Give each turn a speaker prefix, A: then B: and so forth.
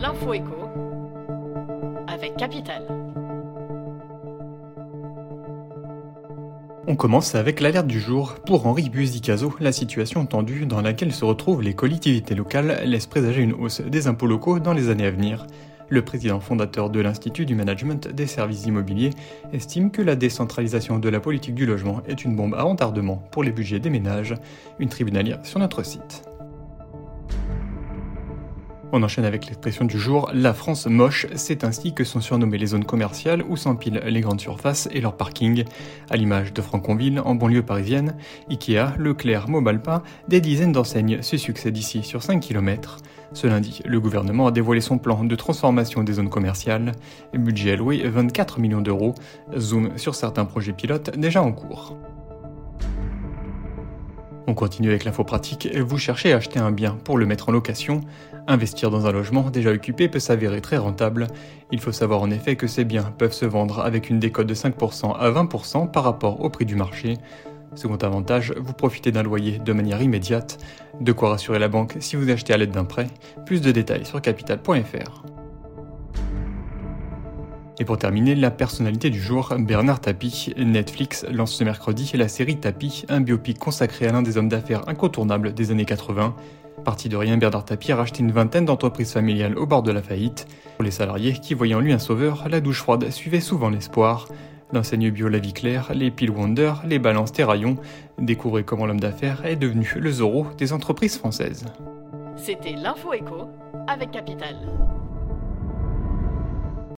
A: L'info écho avec Capital.
B: On commence avec l'alerte du jour. Pour Henri Buzicazo, la situation tendue dans laquelle se retrouvent les collectivités locales laisse présager une hausse des impôts locaux dans les années à venir. Le président fondateur de l'Institut du Management des Services Immobiliers estime que la décentralisation de la politique du logement est une bombe à retardement pour les budgets des ménages. Une tribunalière sur notre site. On enchaîne avec l'expression du jour, la France moche, c'est ainsi que sont surnommées les zones commerciales où s'empilent les grandes surfaces et leurs parkings. À l'image de Franconville, en banlieue parisienne, Ikea, Leclerc, Mobalpa, des dizaines d'enseignes se succèdent ici sur 5 km. Ce lundi, le gouvernement a dévoilé son plan de transformation des zones commerciales. Budget alloué 24 millions d'euros. Zoom sur certains projets pilotes déjà en cours. On continue avec l'info pratique. Vous cherchez à acheter un bien pour le mettre en location. Investir dans un logement déjà occupé peut s'avérer très rentable. Il faut savoir en effet que ces biens peuvent se vendre avec une décote de 5% à 20% par rapport au prix du marché. Second avantage, vous profitez d'un loyer de manière immédiate. De quoi rassurer la banque si vous achetez à l'aide d'un prêt. Plus de détails sur capital.fr. Et pour terminer, la personnalité du jour, Bernard Tapie. Netflix lance ce mercredi la série Tapie, un biopic consacré à l'un des hommes d'affaires incontournables des années 80. Parti de rien, Bernard Tapie a racheté une vingtaine d'entreprises familiales au bord de la faillite. Pour les salariés qui, voyant lui un sauveur, la douche froide suivait souvent l'espoir. L'enseigne bio La Vie Claire, les Pile Wonder, les balances Terraillon, découvrez comment l'homme d'affaires est devenu le Zorro des entreprises françaises.
A: C'était l'info écho avec Capital.